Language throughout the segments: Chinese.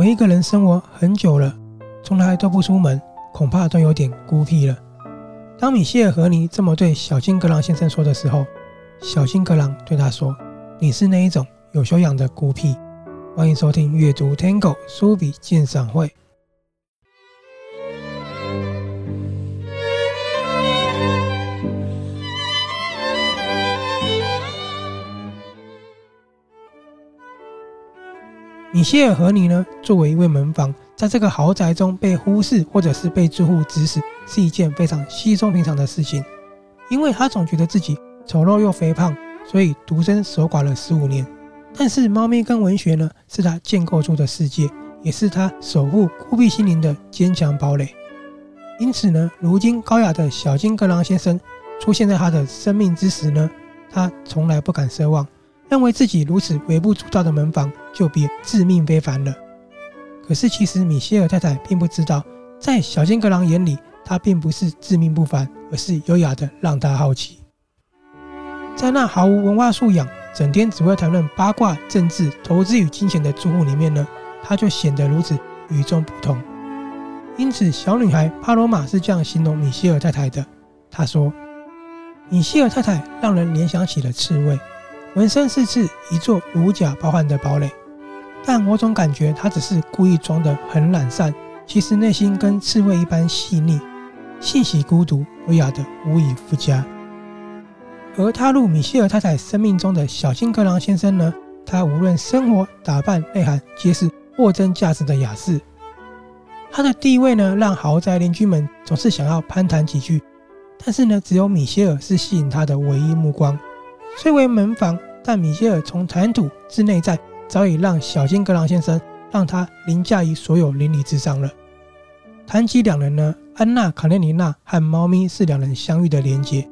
我一个人生活很久了，从来都不出门，恐怕都有点孤僻了。”当米歇尔·和尼这么对小金格朗先生说的时候，小金格朗对他说：“你是那一种有修养的孤僻。”欢迎收听阅读 Tango 书笔鉴赏会。米歇尔·和你呢，作为一位门房，在这个豪宅中被忽视，或者是被住户指使，是一件非常稀松平常的事情。因为他总觉得自己丑陋又肥胖，所以独身守寡了十五年。但是，猫咪跟文学呢，是他建构出的世界，也是他守护孤僻心灵的坚强堡垒。因此呢，如今高雅的小金格朗先生出现在他的生命之时呢，他从来不敢奢望。认为自己如此微不足道的门房就别自命非凡了。可是其实米歇尔太太并不知道，在小金格朗眼里，他并不是自命不凡，而是优雅的让他好奇。在那毫无文化素养、整天只会谈论八卦、政治、投资与金钱的住户里面呢，他就显得如此与众不同。因此，小女孩帕罗玛是这样形容米歇尔太太的：“她说，米歇尔太太让人联想起了刺猬。”浑身是刺，一座如假包换的堡垒，但我总感觉他只是故意装得很懒散，其实内心跟刺猬一般细腻，性喜孤独，优雅的无以复加。而踏入米歇尔太太生命中的小金格朗先生呢，他无论生活、打扮、内涵，皆是货真价实的雅士。他的地位呢，让豪宅邻居们总是想要攀谈几句，但是呢，只有米歇尔是吸引他的唯一目光。虽为门房，但米歇尔从谈吐至内在，早已让小金格朗先生让他凌驾于所有邻里之上了。谈及两人呢，安娜·卡列尼娜和猫咪是两人相遇的连结。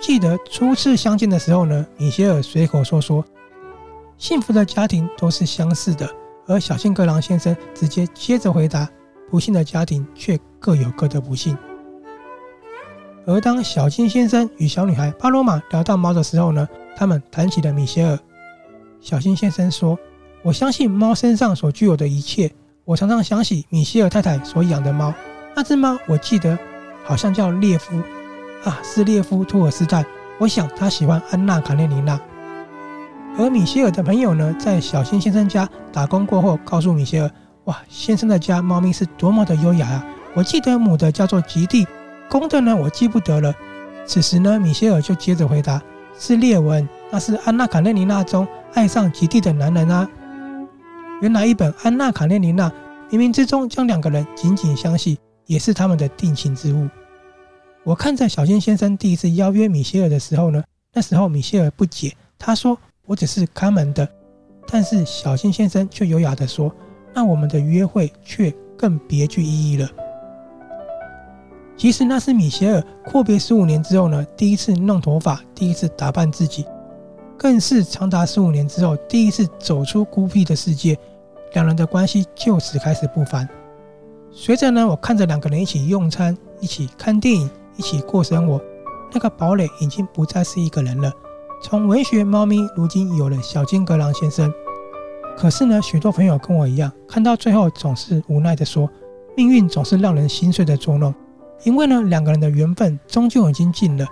记得初次相见的时候呢，米歇尔随口说说，幸福的家庭都是相似的，而小金格朗先生直接接着回答，不幸的家庭却各有各的不幸。而当小金先生与小女孩帕罗马聊到猫的时候呢，他们谈起了米歇尔。小金先生说：“我相信猫身上所具有的一切。我常常想起米歇尔太太所养的猫，那只猫我记得好像叫列夫啊，是列夫·托尔斯泰。我想他喜欢安娜·卡列尼娜。”而米歇尔的朋友呢，在小金先生家打工过后，告诉米歇尔：“哇，先生的家猫咪是多么的优雅啊！我记得母的叫做吉蒂。”公的呢，我记不得了。此时呢，米歇尔就接着回答：“是列文，那是安娜·卡列尼娜中爱上极地的男人啊。”原来一本《安娜·卡列尼娜》冥冥之中将两个人紧紧相系，也是他们的定情之物。我看在小金先生第一次邀约米歇尔的时候呢，那时候米歇尔不解，他说：“我只是看门的。”但是小金先生却优雅地说：“那我们的约会却更别具意义了。”其实那是米歇尔阔别十五年之后呢，第一次弄头发，第一次打扮自己，更是长达十五年之后第一次走出孤僻的世界。两人的关系就此开始不凡。随着呢，我看着两个人一起用餐，一起看电影，一起过生活，那个堡垒已经不再是一个人了。从文学猫咪，如今有了小金格朗先生。可是呢，许多朋友跟我一样，看到最后总是无奈地说，命运总是让人心碎的捉弄。因为呢，两个人的缘分终究已经尽了，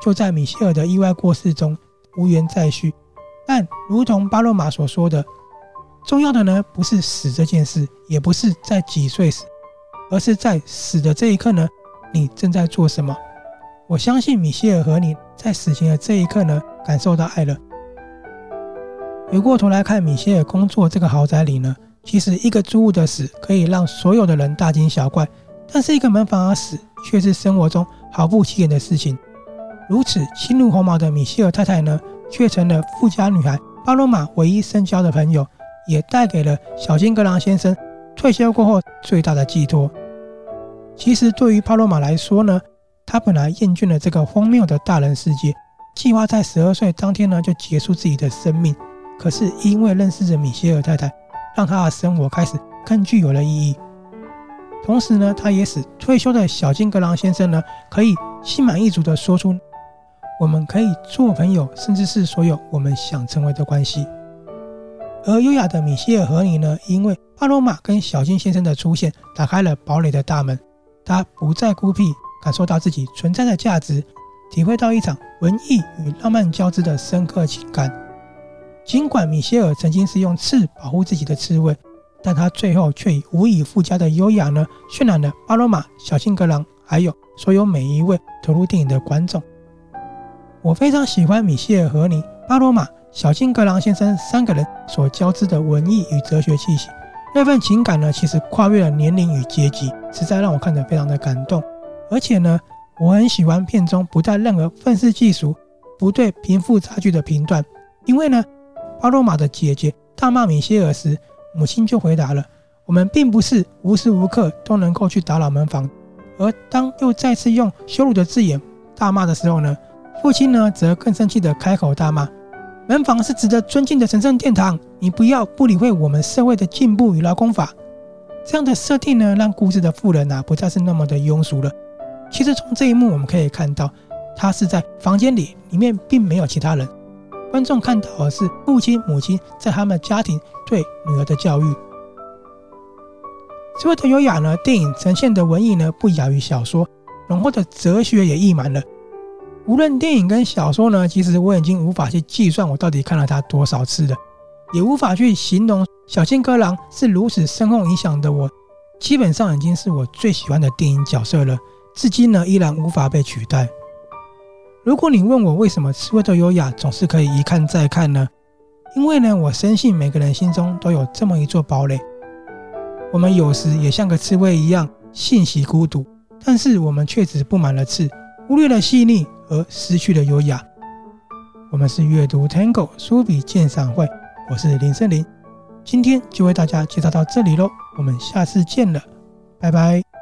就在米歇尔的意外过世中无缘再续。但如同巴洛玛所说的，重要的呢不是死这件事，也不是在几岁死，而是在死的这一刻呢，你正在做什么？我相信米歇尔和你在死前的这一刻呢，感受到爱了。回过头来看米歇尔工作这个豪宅里呢，其实一个租户的死可以让所有的人大惊小怪，但是一个门房而死。却是生活中毫不起眼的事情。如此轻如鸿毛的米歇尔太太呢，却成了富家女孩巴罗玛唯一深交的朋友，也带给了小金格朗先生退休过后最大的寄托。其实对于巴罗玛来说呢，她本来厌倦了这个荒谬的大人世界，计划在十二岁当天呢就结束自己的生命。可是因为认识着米歇尔太太，让她的生活开始更具有了意义。同时呢，他也使退休的小金格朗先生呢，可以心满意足地说出：“我们可以做朋友，甚至是所有我们想成为的关系。”而优雅的米歇尔·和你呢，因为巴罗马跟小金先生的出现，打开了堡垒的大门，他不再孤僻，感受到自己存在的价值，体会到一场文艺与浪漫交织的深刻情感。尽管米歇尔曾经是用刺保护自己的刺猬，但他最后却以无以复加的优雅呢，渲染了巴罗马、小金格朗，还有所有每一位投入电影的观众。我非常喜欢米歇尔·荷妮、巴罗马、小金格朗先生三个人所交织的文艺与哲学气息。那份情感呢，其实跨越了年龄与阶级，实在让我看得非常的感动。而且呢，我很喜欢片中不带任何愤世嫉俗、不对贫富差距的评断。因为呢，巴罗马的姐姐大骂米歇尔时，母亲就回答了：“我们并不是无时无刻都能够去打扰门房。”而当又再次用羞辱的字眼大骂的时候呢，父亲呢则更生气地开口大骂。门房是值得尊敬的神圣殿堂，你不要不理会我们社会的进步与劳工法。这样的设定呢，让故事的富人啊不再是那么的庸俗了。其实从这一幕我们可以看到，他是在房间里，里面并没有其他人。观众看到的是父亲、母亲在他们家庭对女儿的教育。所谓的优雅呢，电影呈现的文艺呢不亚于小说，浓厚的哲学也溢满了。无论电影跟小说呢，其实我已经无法去计算我到底看了它多少次了，也无法去形容小金阁廊是如此深厚影响的我，基本上已经是我最喜欢的电影角色了，至今呢依然无法被取代。如果你问我为什么刺猬的优雅总是可以一看再看呢？因为呢，我深信每个人心中都有这么一座堡垒，我们有时也像个刺猬一样信息孤独，但是我们却只布满了刺，忽略了细腻。而失去了优雅。我们是阅读 Tango 书笔鉴赏会，我是林森林，今天就为大家介绍到这里喽，我们下次见了，拜拜。